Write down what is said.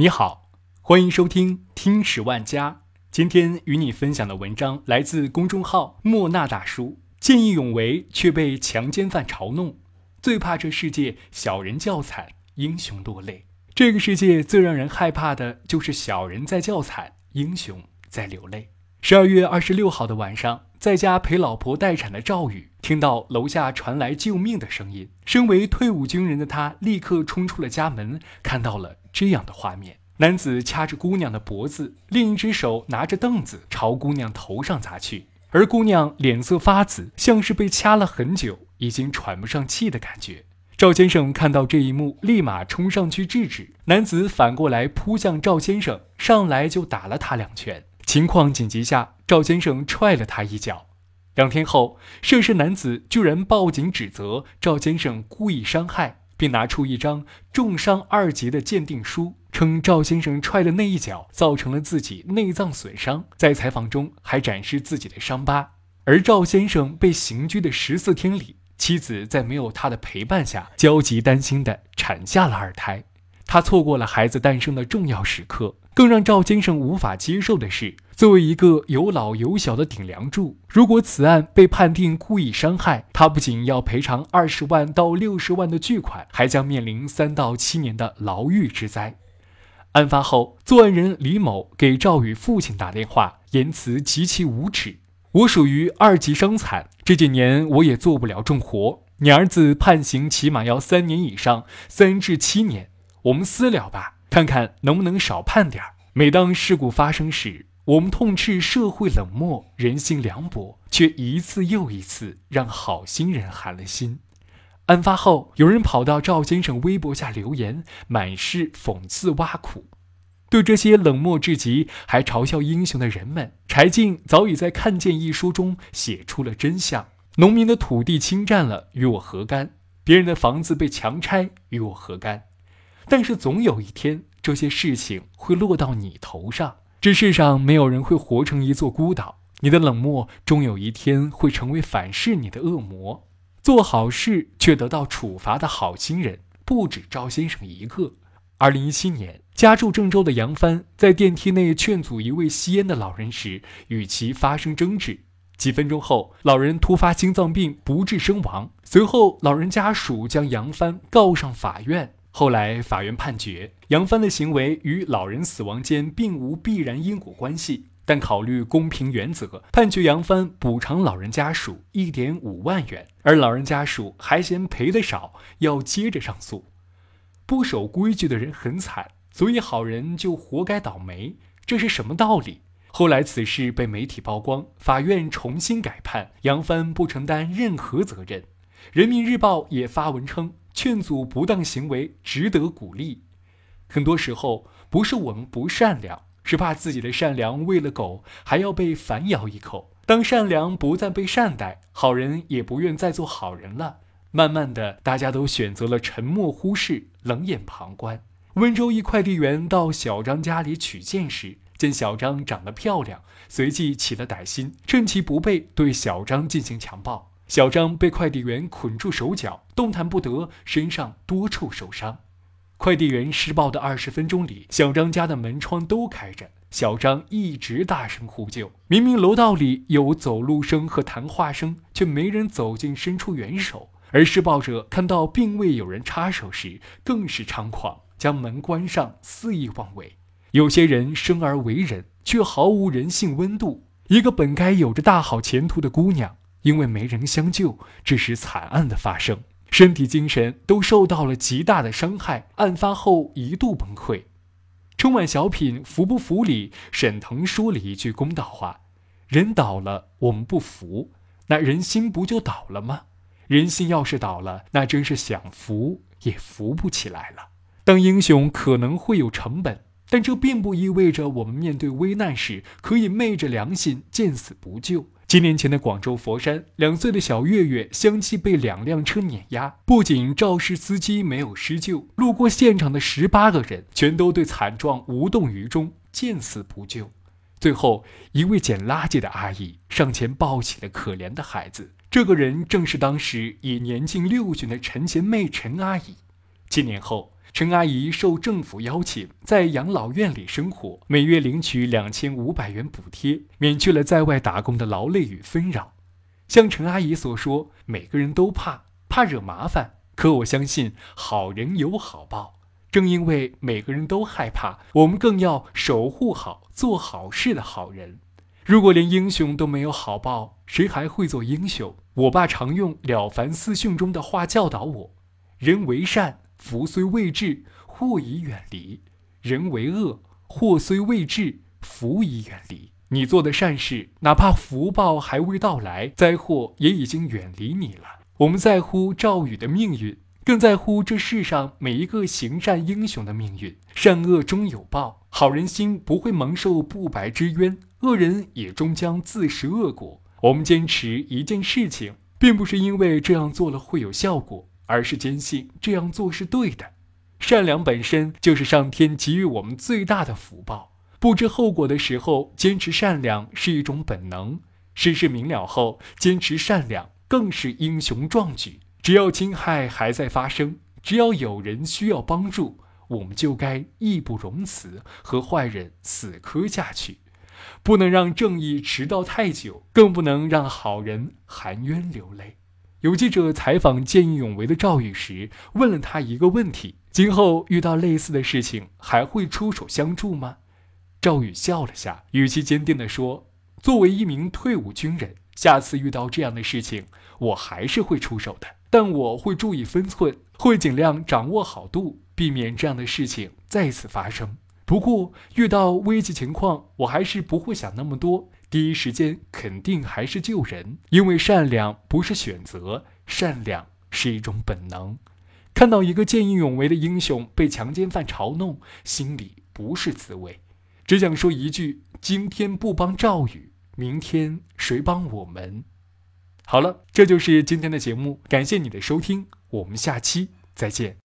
你好，欢迎收听《听十万家》。今天与你分享的文章来自公众号莫那大叔。见义勇为却被强奸犯嘲弄，最怕这世界小人叫惨，英雄落泪。这个世界最让人害怕的就是小人在叫惨，英雄在流泪。十二月二十六号的晚上，在家陪老婆待产的赵宇听到楼下传来救命的声音，身为退伍军人的他立刻冲出了家门，看到了这样的画面：男子掐着姑娘的脖子，另一只手拿着凳子朝姑娘头上砸去。而姑娘脸色发紫，像是被掐了很久，已经喘不上气的感觉。赵先生看到这一幕，立马冲上去制止。男子反过来扑向赵先生，上来就打了他两拳。情况紧急下，赵先生踹了他一脚。两天后，涉事男子居然报警指责赵先生故意伤害，并拿出一张重伤二级的鉴定书。称赵先生踹的那一脚造成了自己内脏损伤，在采访中还展示自己的伤疤。而赵先生被刑拘的十四天里，妻子在没有他的陪伴下，焦急担心地产下了二胎。他错过了孩子诞生的重要时刻。更让赵先生无法接受的是，作为一个有老有小的顶梁柱，如果此案被判定故意伤害，他不仅要赔偿二十万到六十万的巨款，还将面临三到七年的牢狱之灾。案发后，作案人李某给赵宇父亲打电话，言辞极其无耻。我属于二级伤残，这几年我也做不了重活。你儿子判刑起码要三年以上，三至七年。我们私了吧，看看能不能少判点儿。每当事故发生时，我们痛斥社会冷漠、人性凉薄，却一次又一次让好心人寒了心。案发后，有人跑到赵先生微博下留言，满是讽刺挖苦。对这些冷漠至极还嘲笑英雄的人们，柴静早已在《看见》一书中写出了真相：农民的土地侵占了，与我何干？别人的房子被强拆，与我何干？但是总有一天，这些事情会落到你头上。这世上没有人会活成一座孤岛，你的冷漠终有一天会成为反噬你的恶魔。做好事却得到处罚的好心人不止赵先生一个。二零一七年，家住郑州的杨帆在电梯内劝阻一位吸烟的老人时，与其发生争执。几分钟后，老人突发心脏病不治身亡。随后，老人家属将杨帆告上法院。后来，法院判决杨帆的行为与老人死亡间并无必然因果关系。但考虑公平原则，判决杨帆补偿老人家属一点五万元，而老人家属还嫌赔的少，要接着上诉。不守规矩的人很惨，所以好人就活该倒霉，这是什么道理？后来此事被媒体曝光，法院重新改判，杨帆不承担任何责任。人民日报也发文称，劝阻不当行为值得鼓励。很多时候，不是我们不善良。是怕自己的善良喂了狗，还要被反咬一口。当善良不再被善待，好人也不愿再做好人了。慢慢的，大家都选择了沉默、忽视、冷眼旁观。温州一快递员到小张家里取件时，见小张长得漂亮，随即起了歹心，趁其不备对小张进行强暴。小张被快递员捆住手脚，动弹不得，身上多处受伤。快递员施暴的二十分钟里，小张家的门窗都开着，小张一直大声呼救。明明楼道里有走路声和谈话声，却没人走近伸出援手。而施暴者看到并未有人插手时，更是猖狂，将门关上，肆意妄为。有些人生而为人，却毫无人性温度。一个本该有着大好前途的姑娘，因为没人相救，致使惨案的发生。身体、精神都受到了极大的伤害。案发后一度崩溃。春晚小品《服不服》里，沈腾说了一句公道话：“人倒了，我们不服，那人心不就倒了吗？人心要是倒了，那真是想扶也扶不起来了。当英雄可能会有成本，但这并不意味着我们面对危难时可以昧着良心见死不救。”七年前的广州佛山，两岁的小月月相继被两辆车碾压，不仅肇事司机没有施救，路过现场的十八个人全都对惨状无动于衷，见死不救。最后，一位捡垃圾的阿姨上前抱起了可怜的孩子，这个人正是当时已年近六旬的陈贤妹陈阿姨。七年后，陈阿姨受政府邀请，在养老院里生活，每月领取两千五百元补贴，免去了在外打工的劳累与纷扰。像陈阿姨所说，每个人都怕，怕惹麻烦。可我相信，好人有好报。正因为每个人都害怕，我们更要守护好做好事的好人。如果连英雄都没有好报，谁还会做英雄？我爸常用《了凡四训》中的话教导我：人为善，福虽未至，祸已远离；人为恶，祸虽未至，福已远离。你做的善事，哪怕福报还未到来，灾祸也已经远离你了。我们在乎赵宇的命运，更在乎这世上每一个行善英雄的命运。善恶终有报，好人心不会蒙受不白之冤，恶人也终将自食恶果。我们坚持一件事情，并不是因为这样做了会有效果，而是坚信这样做是对的。善良本身就是上天给予我们最大的福报。不知后果的时候，坚持善良是一种本能；世事明了后，坚持善良更是英雄壮举。只要侵害还在发生，只要有人需要帮助，我们就该义不容辞，和坏人死磕下去。不能让正义迟到太久，更不能让好人含冤流泪。有记者采访见义勇为的赵宇时，问了他一个问题：今后遇到类似的事情，还会出手相助吗？赵宇笑了下，语气坚定地说：“作为一名退伍军人，下次遇到这样的事情，我还是会出手的。但我会注意分寸，会尽量掌握好度，避免这样的事情再次发生。不过，遇到危急情况，我还是不会想那么多，第一时间肯定还是救人。因为善良不是选择，善良是一种本能。看到一个见义勇为的英雄被强奸犯嘲弄，心里不是滋味。”只想说一句：今天不帮赵宇，明天谁帮我们？好了，这就是今天的节目，感谢你的收听，我们下期再见。